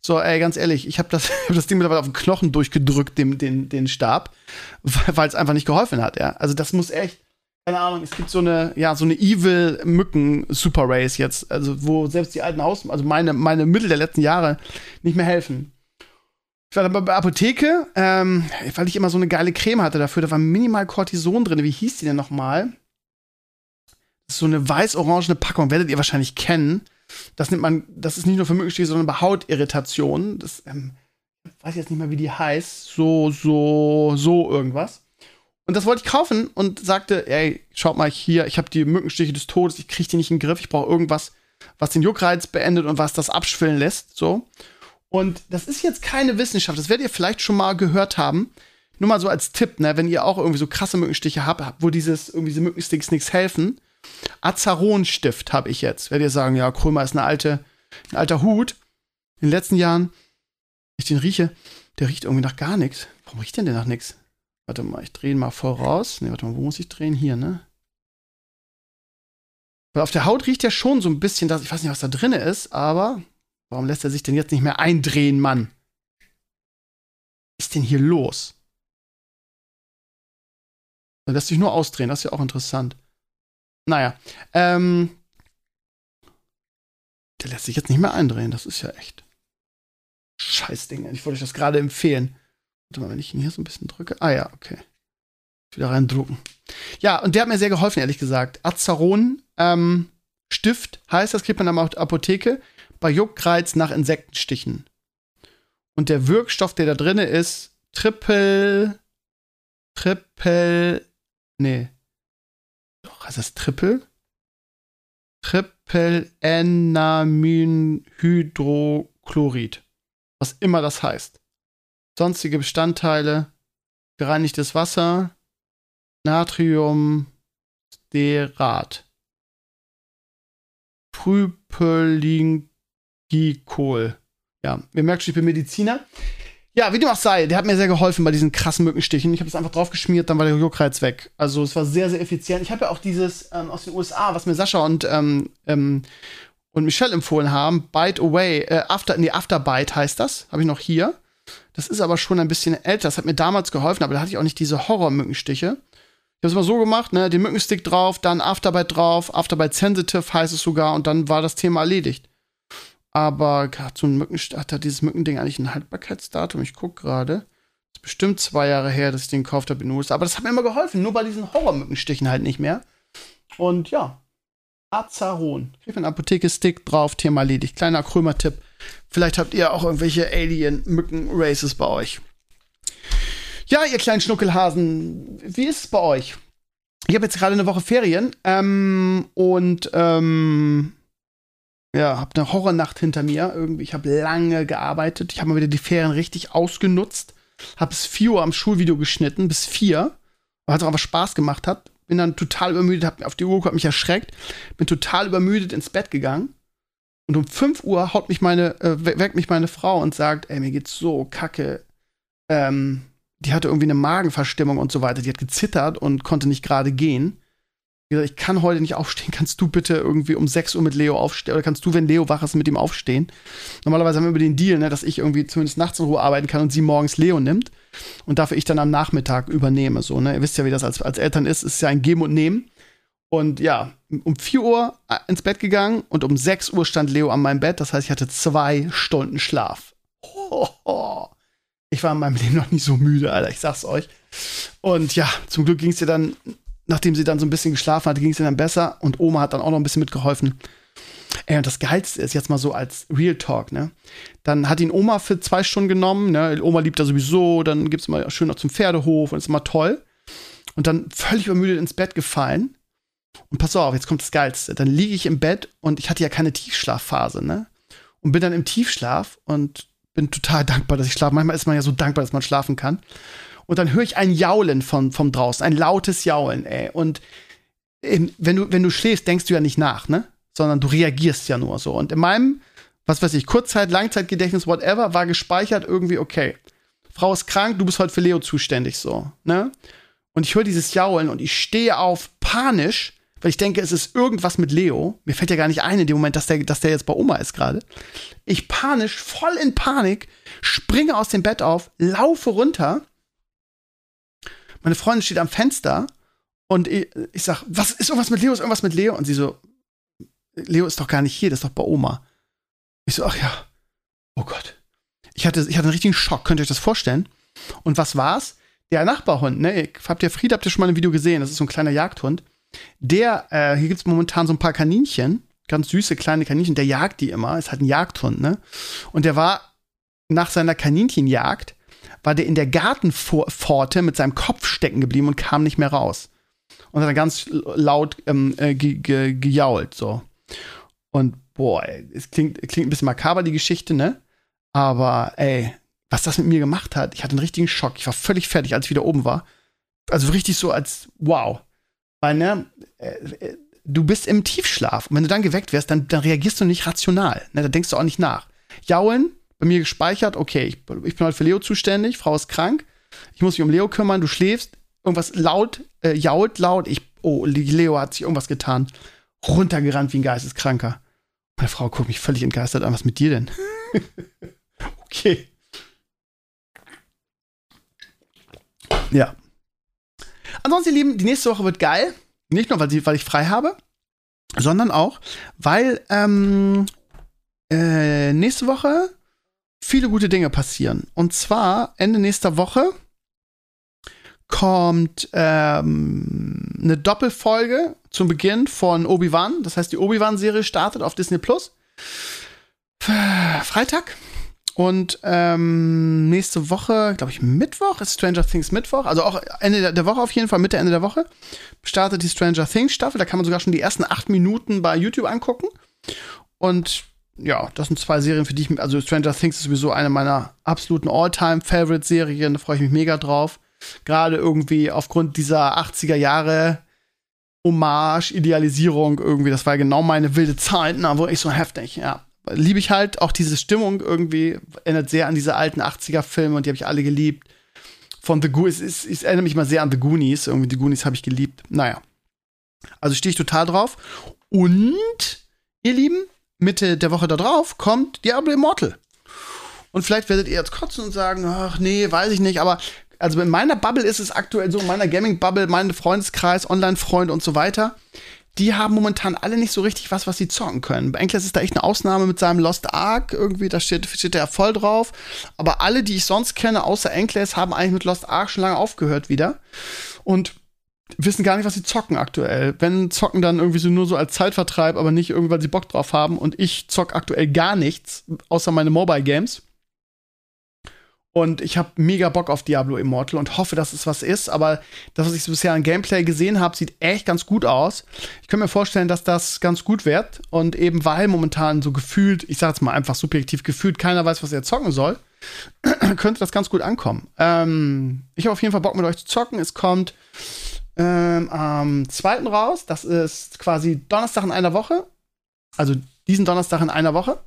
So, ey, ganz ehrlich, ich habe das, hab das Ding mittlerweile auf den Knochen durchgedrückt, den, den, den Stab, weil es einfach nicht geholfen hat, ja. Also das muss echt, keine Ahnung, es gibt so eine, ja, so eine Evil Mücken Super Race jetzt, also wo selbst die alten Haus, also meine, meine Mittel der letzten Jahre nicht mehr helfen. Ich war bei der Apotheke, ähm, weil ich immer so eine geile Creme hatte dafür. Da war minimal Cortison drin. Wie hieß die denn nochmal? Das ist so eine weiß-orangene Packung, werdet ihr wahrscheinlich kennen. Das nimmt man, das ist nicht nur für Mückenstiche, sondern bei Hautirritationen. Das, ähm, weiß jetzt nicht mehr, wie die heißt. So, so, so irgendwas. Und das wollte ich kaufen und sagte, ey, schaut mal hier, ich habe die Mückenstiche des Todes, ich kriege die nicht in den Griff, ich brauche irgendwas, was den Juckreiz beendet und was das abschwillen lässt, so. Und das ist jetzt keine Wissenschaft, das werdet ihr vielleicht schon mal gehört haben. Nur mal so als Tipp, ne, wenn ihr auch irgendwie so krasse Mückenstiche habt, wo dieses, irgendwie diese Mückensticks nichts helfen. Azaronstift habe ich jetzt. Werdet ihr sagen, ja, Krömer ist eine alte, ein alter Hut. In den letzten Jahren, ich den rieche, der riecht irgendwie nach gar nichts. Warum riecht denn der nach nichts? Warte mal, ich drehe ihn mal voraus. Ne, warte mal, wo muss ich drehen? Hier, ne? Weil auf der Haut riecht ja schon so ein bisschen, dass, ich weiß nicht, was da drin ist, aber Warum lässt er sich denn jetzt nicht mehr eindrehen, Mann? Was ist denn hier los? Er lässt sich nur ausdrehen, das ist ja auch interessant. Naja, ähm. Der lässt sich jetzt nicht mehr eindrehen, das ist ja echt. Scheißding, ich wollte euch das gerade empfehlen. Warte mal, wenn ich ihn hier so ein bisschen drücke. Ah ja, okay. Wieder reindrucken. Ja, und der hat mir sehr geholfen, ehrlich gesagt. Azaron ähm, Stift heißt, das kriegt man in der Apotheke bei Juckreiz nach Insektenstichen. Und der Wirkstoff, der da drin ist, Triple. Triple. Nee. Doch, heißt das Triple? Triple Triple-Enaminhydrochlorid. Was immer das heißt. Sonstige Bestandteile: gereinigtes Wasser, Natriumsterat, Prypelin Gikol. Ja, ihr merkt schon, ich bin Mediziner. Ja, wie dem auch sei, der hat mir sehr geholfen bei diesen krassen Mückenstichen. Ich habe es einfach drauf geschmiert, dann war der Juckreiz weg. Also es war sehr, sehr effizient. Ich habe ja auch dieses ähm, aus den USA, was mir Sascha und, ähm, ähm, und Michelle empfohlen haben, Bite Away, äh, After, nee, Afterbite heißt das, habe ich noch hier. Das ist aber schon ein bisschen älter. Das hat mir damals geholfen, aber da hatte ich auch nicht diese Horror-Mückenstiche. Ich habe es mal so gemacht, ne, den Mückenstick drauf, dann Afterbite drauf, Afterbite Sensitive heißt es sogar und dann war das Thema erledigt. Aber hat so ein Mückenstick, hat dieses Mückending eigentlich ein Haltbarkeitsdatum? Ich gucke gerade. Ist bestimmt zwei Jahre her, dass ich den gekauft habe in USA. Aber das hat mir immer geholfen, nur bei diesen Horror-Mückenstichen halt nicht mehr. Und ja, Azaron. Kriegt einen Apotheke-Stick drauf, Thema erledigt. Kleiner Krömer-Tipp. Vielleicht habt ihr auch irgendwelche Alien-Mücken-Races bei euch. Ja, ihr kleinen Schnuckelhasen, wie ist es bei euch? Ich habe jetzt gerade eine Woche Ferien ähm, und ähm, ja, habe eine Horrornacht hinter mir. Irgendwie, ich habe lange gearbeitet. Ich habe mal wieder die Ferien richtig ausgenutzt. Habe bis 4 Uhr am Schulvideo geschnitten, bis 4. Weil es auch einfach Spaß gemacht hat. Bin dann total übermüdet, hab auf die Uhr geguckt, mich erschreckt. Bin total übermüdet ins Bett gegangen. Und um 5 Uhr haut mich meine, äh, weckt mich meine Frau und sagt, ey, mir geht's so kacke. Ähm, die hatte irgendwie eine Magenverstimmung und so weiter. Die hat gezittert und konnte nicht gerade gehen gesagt, ich kann heute nicht aufstehen, kannst du bitte irgendwie um 6 Uhr mit Leo aufstehen oder kannst du, wenn Leo wach ist, mit ihm aufstehen? Normalerweise haben wir über den Deal, ne, dass ich irgendwie zumindest nachts in Ruhe arbeiten kann und sie morgens Leo nimmt und dafür ich dann am Nachmittag übernehme. So, ne? Ihr wisst ja, wie das als, als Eltern ist, es ist ja ein Geben und Nehmen. Und ja, um 4 Uhr äh, ins Bett gegangen und um 6 Uhr stand Leo an meinem Bett. Das heißt, ich hatte zwei Stunden Schlaf. Oh, Ich war in meinem Leben noch nie so müde, Alter, ich sag's euch. Und ja, zum Glück ging es dir dann nachdem sie dann so ein bisschen geschlafen hatte, ging es ihr dann besser und Oma hat dann auch noch ein bisschen mitgeholfen. Ey, und das Geilste ist jetzt mal so als Real Talk, ne? Dann hat ihn Oma für zwei Stunden genommen, ne? Oma liebt er sowieso, dann gibt's mal schön noch zum Pferdehof und ist immer toll. Und dann völlig übermüdet ins Bett gefallen. Und pass auf, jetzt kommt das Geilste. Dann liege ich im Bett und ich hatte ja keine Tiefschlafphase, ne? Und bin dann im Tiefschlaf und bin total dankbar, dass ich schlafe. Manchmal ist man ja so dankbar, dass man schlafen kann. Und dann höre ich ein Jaulen von, vom draußen, ein lautes Jaulen, ey. Und ähm, wenn du, wenn du schläfst, denkst du ja nicht nach, ne? Sondern du reagierst ja nur so. Und in meinem, was weiß ich, Kurzzeit, Langzeitgedächtnis, whatever, war gespeichert irgendwie, okay. Frau ist krank, du bist heute für Leo zuständig, so, ne? Und ich höre dieses Jaulen und ich stehe auf panisch, weil ich denke, es ist irgendwas mit Leo. Mir fällt ja gar nicht ein in dem Moment, dass der, dass der jetzt bei Oma ist gerade. Ich panisch, voll in Panik, springe aus dem Bett auf, laufe runter meine Freundin steht am Fenster und ich, ich sag, was ist irgendwas mit Leo? Ist irgendwas mit Leo? Und sie so, Leo ist doch gar nicht hier, das ist doch bei Oma. Ich so, ach ja, oh Gott. Ich hatte, ich hatte einen richtigen Schock, könnt ihr euch das vorstellen? Und was war's? Der Nachbarhund, ne? Habt ihr Fried, habt ihr schon mal ein Video gesehen? Das ist so ein kleiner Jagdhund. Der, äh, hier gibt's momentan so ein paar Kaninchen, ganz süße kleine Kaninchen, der jagt die immer, ist halt ein Jagdhund, ne? Und der war nach seiner Kaninchenjagd war der in der Gartenpforte mit seinem Kopf stecken geblieben und kam nicht mehr raus. Und hat dann ganz laut ähm, äh, ge ge gejault, so. Und boah, es klingt, klingt ein bisschen makaber, die Geschichte, ne? Aber ey, was das mit mir gemacht hat, ich hatte einen richtigen Schock. Ich war völlig fertig, als ich wieder oben war. Also richtig so als wow. Weil, ne, äh, äh, du bist im Tiefschlaf. Und wenn du dann geweckt wirst, dann, dann reagierst du nicht rational. Ne? Da denkst du auch nicht nach. Jaulen bei mir gespeichert, okay, ich, ich bin halt für Leo zuständig, Frau ist krank, ich muss mich um Leo kümmern, du schläfst, irgendwas laut, äh, jault laut, ich, oh, Leo hat sich irgendwas getan, runtergerannt wie ein Geisteskranker. Meine Frau guckt mich völlig entgeistert an, was mit dir denn? okay. Ja. Ansonsten, ihr Lieben, die nächste Woche wird geil. Nicht nur, weil, sie, weil ich frei habe, sondern auch, weil ähm, äh, nächste Woche viele gute Dinge passieren. Und zwar Ende nächster Woche kommt ähm, eine Doppelfolge zum Beginn von Obi-Wan. Das heißt, die Obi-Wan-Serie startet auf Disney Plus. Freitag. Und ähm, nächste Woche, glaube ich, Mittwoch ist Stranger Things Mittwoch. Also auch Ende der Woche auf jeden Fall, Mitte, Ende der Woche startet die Stranger Things Staffel. Da kann man sogar schon die ersten acht Minuten bei YouTube angucken. Und ja, das sind zwei Serien, für die ich, also Stranger Things ist sowieso eine meiner absoluten All-Time-Favorite-Serien, da freue ich mich mega drauf. Gerade irgendwie aufgrund dieser 80er Jahre Hommage, Idealisierung irgendwie, das war genau meine wilde Zeit, na, wo ich so heftig, ja. liebe ich halt. Auch diese Stimmung irgendwie erinnert sehr an diese alten 80er-Filme und die habe ich alle geliebt. Von The Goonies, es, es, erinnert mich mal sehr an The Goonies. Irgendwie die Goonies habe ich geliebt. Naja. Also stehe ich total drauf. Und, ihr Lieben, Mitte der Woche da drauf kommt Diablo Immortal. Und vielleicht werdet ihr jetzt kotzen und sagen, ach nee, weiß ich nicht, aber also in meiner Bubble ist es aktuell so, in meiner Gaming-Bubble, mein Freundeskreis, Online-Freund und so weiter, die haben momentan alle nicht so richtig was, was sie zocken können. Bei Enkles ist da echt eine Ausnahme mit seinem Lost Ark, irgendwie, da steht, steht der voll drauf. Aber alle, die ich sonst kenne, außer Enkles, haben eigentlich mit Lost Ark schon lange aufgehört wieder. Und wissen gar nicht, was sie zocken aktuell. Wenn zocken dann irgendwie so nur so als Zeitvertreib, aber nicht irgendwie, weil sie Bock drauf haben. Und ich zock aktuell gar nichts, außer meine Mobile Games. Und ich habe mega Bock auf Diablo Immortal und hoffe, dass es was ist. Aber das, was ich bisher an Gameplay gesehen habe, sieht echt ganz gut aus. Ich kann mir vorstellen, dass das ganz gut wird. Und eben weil momentan so gefühlt, ich sage jetzt mal einfach subjektiv gefühlt, keiner weiß, was er zocken soll, könnte das ganz gut ankommen. Ähm, ich habe auf jeden Fall Bock mit euch zu zocken. Es kommt ähm, am 2. raus. Das ist quasi Donnerstag in einer Woche. Also diesen Donnerstag in einer Woche.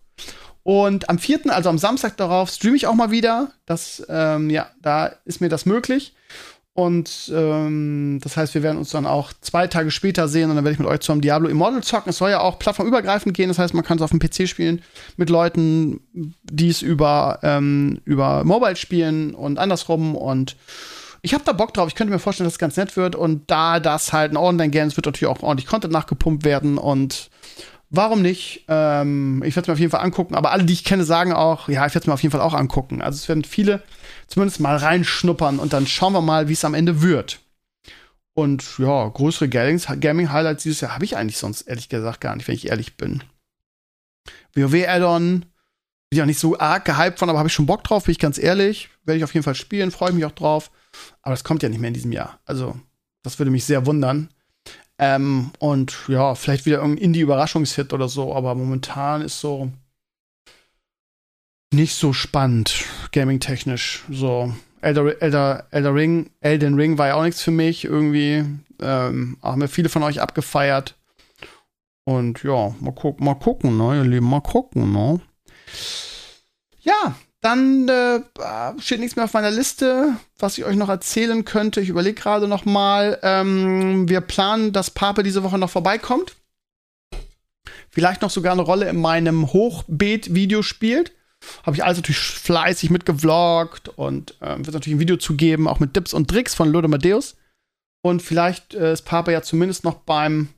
Und am 4., also am Samstag darauf, streame ich auch mal wieder. Das, ähm, ja, da ist mir das möglich. Und ähm, das heißt, wir werden uns dann auch zwei Tage später sehen und dann werde ich mit euch zum Diablo Immortal zocken. Es soll ja auch plattformübergreifend gehen, das heißt, man kann es auf dem PC spielen mit Leuten, die es über, ähm, über Mobile spielen und andersrum. Und ich habe da Bock drauf. Ich könnte mir vorstellen, dass es ganz nett wird. Und da das halt ein Online-Game ist, wird natürlich auch ordentlich Content nachgepumpt werden und Warum nicht? Ähm, ich werde es mir auf jeden Fall angucken. Aber alle, die ich kenne, sagen auch, ja, ich werde es mir auf jeden Fall auch angucken. Also es werden viele zumindest mal reinschnuppern und dann schauen wir mal, wie es am Ende wird. Und ja, größere Gaming-Highlights dieses Jahr habe ich eigentlich sonst ehrlich gesagt gar nicht, wenn ich ehrlich bin. WoW-Add-on bin ich auch nicht so arg gehypt von, aber habe ich schon Bock drauf, bin ich ganz ehrlich. Werde ich auf jeden Fall spielen, freue mich auch drauf. Aber das kommt ja nicht mehr in diesem Jahr. Also, das würde mich sehr wundern. Ähm, und ja, vielleicht wieder irgendein Indie-Überraschungshit oder so, aber momentan ist so nicht so spannend, gaming-technisch. So, Elder, Elder, Elder Ring, Elden Ring war ja auch nichts für mich irgendwie. Ähm, haben ja viele von euch abgefeiert. Und ja, mal, guck, mal gucken, ne, ihr Lieben, mal gucken, ne. Ja, dann äh, steht nichts mehr auf meiner Liste, was ich euch noch erzählen könnte. Ich überlege gerade noch mal. Ähm, wir planen, dass Pape diese Woche noch vorbeikommt. Vielleicht noch sogar eine Rolle in meinem Hochbeet-Video spielt. Habe ich alles natürlich fleißig mitgevloggt und äh, wird natürlich ein Video zugeben, auch mit Tipps und Tricks von Lode Madeus. Und vielleicht äh, ist Pape ja zumindest noch beim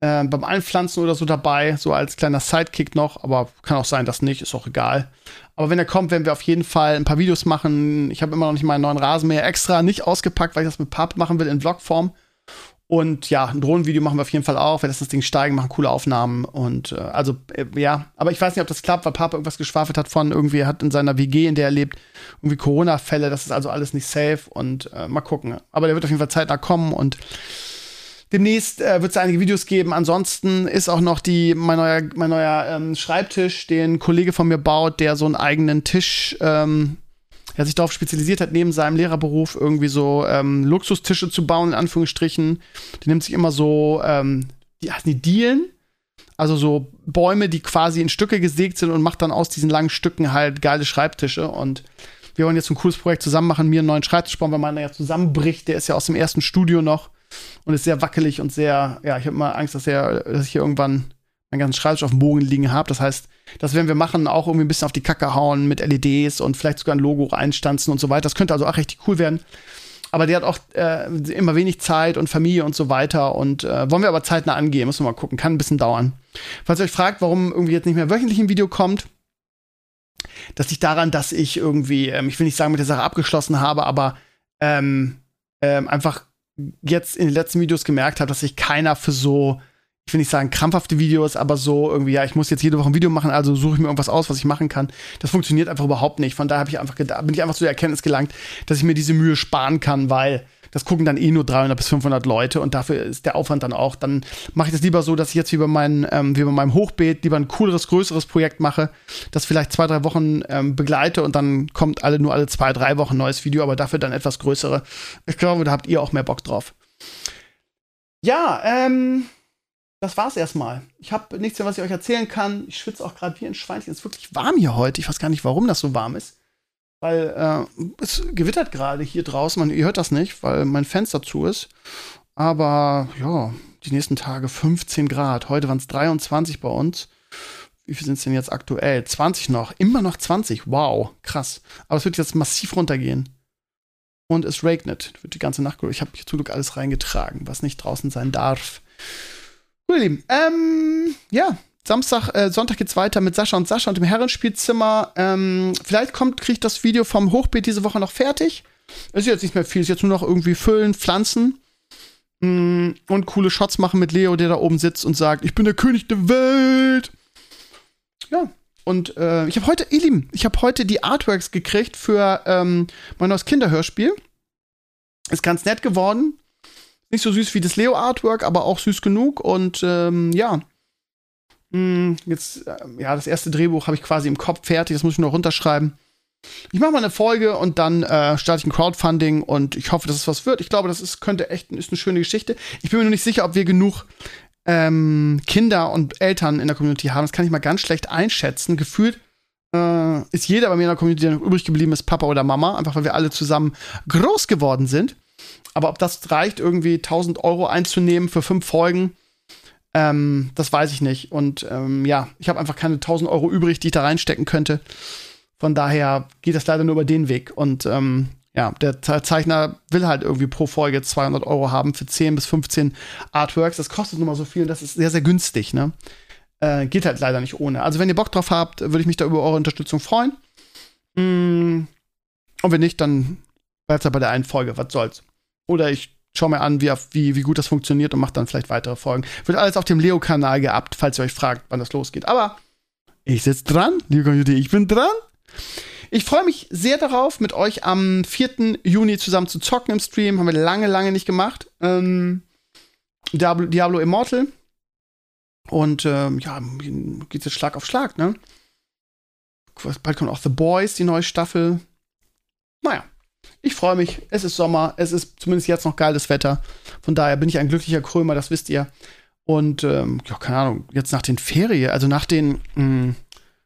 äh, beim Einpflanzen oder so dabei, so als kleiner Sidekick noch, aber kann auch sein, dass nicht, ist auch egal. Aber wenn er kommt, werden wir auf jeden Fall ein paar Videos machen. Ich habe immer noch nicht meinen neuen Rasenmäher extra nicht ausgepackt, weil ich das mit Pap machen will in Vlogform. Und ja, ein Drohnenvideo machen wir auf jeden Fall auch. Wir lassen das Ding steigen, machen coole Aufnahmen. Und äh, also, äh, ja, aber ich weiß nicht, ob das klappt, weil Papa irgendwas geschwafelt hat von irgendwie, er hat in seiner WG, in der er lebt, irgendwie Corona-Fälle. Das ist also alles nicht safe. Und äh, mal gucken. Aber der wird auf jeden Fall zeitnah kommen und Demnächst äh, wird es einige Videos geben. Ansonsten ist auch noch die, mein neuer, mein neuer ähm, Schreibtisch, den ein Kollege von mir baut, der so einen eigenen Tisch, ähm, der sich darauf spezialisiert hat, neben seinem Lehrerberuf irgendwie so ähm, Luxustische zu bauen, in Anführungsstrichen. Die nimmt sich immer so, ähm, die heißen die Dielen. Also so Bäume, die quasi in Stücke gesägt sind und macht dann aus diesen langen Stücken halt geile Schreibtische. Und wir wollen jetzt ein cooles Projekt zusammen machen, mir einen neuen Schreibtisch bauen, weil meiner ja zusammenbricht. Der ist ja aus dem ersten Studio noch und ist sehr wackelig und sehr, ja, ich habe immer Angst, dass, er, dass ich hier irgendwann meinen ganzen Schreibtisch auf dem Bogen liegen habe. Das heißt, das werden wir machen, auch irgendwie ein bisschen auf die Kacke hauen mit LEDs und vielleicht sogar ein Logo reinstanzen und so weiter. Das könnte also auch richtig cool werden. Aber der hat auch äh, immer wenig Zeit und Familie und so weiter. Und äh, wollen wir aber zeitnah angehen, müssen wir mal gucken. Kann ein bisschen dauern. Falls ihr euch fragt, warum irgendwie jetzt nicht mehr wöchentlich ein Video kommt, das liegt daran, dass ich irgendwie, ähm, ich will nicht sagen, mit der Sache abgeschlossen habe, aber ähm, ähm, einfach jetzt in den letzten Videos gemerkt habe, dass sich keiner für so, ich will nicht sagen krampfhafte Videos, aber so irgendwie, ja, ich muss jetzt jede Woche ein Video machen, also suche ich mir irgendwas aus, was ich machen kann. Das funktioniert einfach überhaupt nicht. Von daher ich einfach bin ich einfach zu der Erkenntnis gelangt, dass ich mir diese Mühe sparen kann, weil das gucken dann eh nur 300 bis 500 Leute und dafür ist der Aufwand dann auch. Dann mache ich das lieber so, dass ich jetzt wie bei, meinen, ähm, wie bei meinem Hochbeet lieber ein cooleres, größeres Projekt mache, das vielleicht zwei, drei Wochen ähm, begleite und dann kommt alle nur alle zwei, drei Wochen neues Video, aber dafür dann etwas größere. Ich glaube, da habt ihr auch mehr Bock drauf. Ja, ähm, das war's erstmal. Ich habe nichts mehr, was ich euch erzählen kann. Ich schwitze auch gerade wie ein Schweinchen. Es ist wirklich warm hier heute. Ich weiß gar nicht, warum das so warm ist. Weil äh, es gewittert gerade hier draußen. Man, ihr hört das nicht, weil mein Fenster zu ist. Aber ja, die nächsten Tage 15 Grad. Heute waren es 23 bei uns. Wie viel sind es denn jetzt aktuell? 20 noch. Immer noch 20. Wow, krass. Aber es wird jetzt massiv runtergehen. Und es regnet. Wird die ganze Nacht. Ich habe hier zum Glück alles reingetragen, was nicht draußen sein darf. Gut, ihr Lieben. Ähm, ja, Samstag, äh, Sonntag geht's weiter mit Sascha und Sascha und dem Herrenspielzimmer. Ähm, vielleicht kommt, kriegt das Video vom Hochbeet diese Woche noch fertig. Ist jetzt nicht mehr viel, ist jetzt nur noch irgendwie füllen, pflanzen mh, mm, und coole Shots machen mit Leo, der da oben sitzt und sagt, ich bin der König der Welt. Ja, und äh, ich habe heute, ihr Lieben, ich habe heute die Artworks gekriegt für ähm, mein neues Kinderhörspiel. Ist ganz nett geworden. Nicht so süß wie das Leo-Artwork, aber auch süß genug. Und ähm, ja, hm, jetzt, äh, ja, das erste Drehbuch habe ich quasi im Kopf fertig, das muss ich nur runterschreiben. Ich mache mal eine Folge und dann äh, starte ich ein Crowdfunding und ich hoffe, dass es was wird. Ich glaube, das ist, könnte echt ist eine schöne Geschichte. Ich bin mir nur nicht sicher, ob wir genug ähm, Kinder und Eltern in der Community haben. Das kann ich mal ganz schlecht einschätzen. Gefühlt äh, ist jeder bei mir in der Community, der noch übrig geblieben ist, Papa oder Mama, einfach weil wir alle zusammen groß geworden sind. Aber ob das reicht, irgendwie 1000 Euro einzunehmen für fünf Folgen, ähm, das weiß ich nicht. Und ähm, ja, ich habe einfach keine 1000 Euro übrig, die ich da reinstecken könnte. Von daher geht das leider nur über den Weg. Und ähm, ja, der Zeichner will halt irgendwie pro Folge 200 Euro haben für 10 bis 15 Artworks. Das kostet nun mal so viel und das ist sehr, sehr günstig, ne? Äh, geht halt leider nicht ohne. Also, wenn ihr Bock drauf habt, würde ich mich da über eure Unterstützung freuen. Mm, und wenn nicht, dann bleibt es halt bei der einen Folge. Was soll's? Oder ich schau mir an, wie, wie, wie gut das funktioniert und mache dann vielleicht weitere Folgen. Wird alles auf dem Leo-Kanal geabt, falls ihr euch fragt, wann das losgeht. Aber ich sitze dran, liebe Community, ich bin dran. Ich freue mich sehr darauf, mit euch am 4. Juni zusammen zu zocken im Stream. Haben wir lange, lange nicht gemacht. Ähm, Diablo, Diablo Immortal. Und ähm, ja, geht jetzt Schlag auf Schlag, ne? Bald kommt auch The Boys, die neue Staffel. Naja, ich freue mich. Es ist Sommer. Es ist zumindest jetzt noch geiles Wetter. Von daher bin ich ein glücklicher Krömer, das wisst ihr. Und ähm, ja, keine Ahnung, jetzt nach den Ferien, also nach den, mh, hm,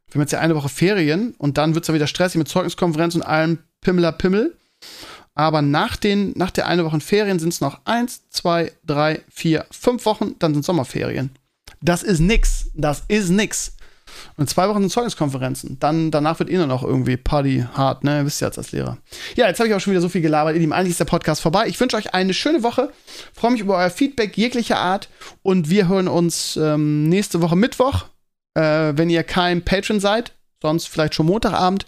wir haben jetzt ja eine Woche Ferien und dann wird es ja wieder stressig mit Zeugniskonferenz und allem Pimmeler Pimmel. Aber nach, den, nach der eine Woche Ferien sind es noch eins, zwei, drei, vier, fünf Wochen, dann sind Sommerferien. Das ist nix. Das ist nix. Und zwei Wochen sind Zeugniskonferenzen. Dann, danach wird eh nur noch irgendwie Party hart, ne? Wisst ihr jetzt als Lehrer. Ja, jetzt habe ich auch schon wieder so viel gelabert. Ihr eigentlich ist der Podcast vorbei. Ich wünsche euch eine schöne Woche. Freue mich über euer Feedback jeglicher Art. Und wir hören uns ähm, nächste Woche Mittwoch, äh, wenn ihr kein Patron seid. Sonst vielleicht schon Montagabend.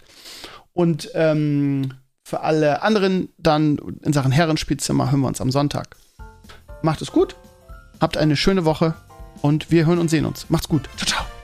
Und ähm, für alle anderen dann in Sachen Herrenspielzimmer hören wir uns am Sonntag. Macht es gut. Habt eine schöne Woche. Und wir hören und sehen uns. Macht's gut. Ciao, ciao.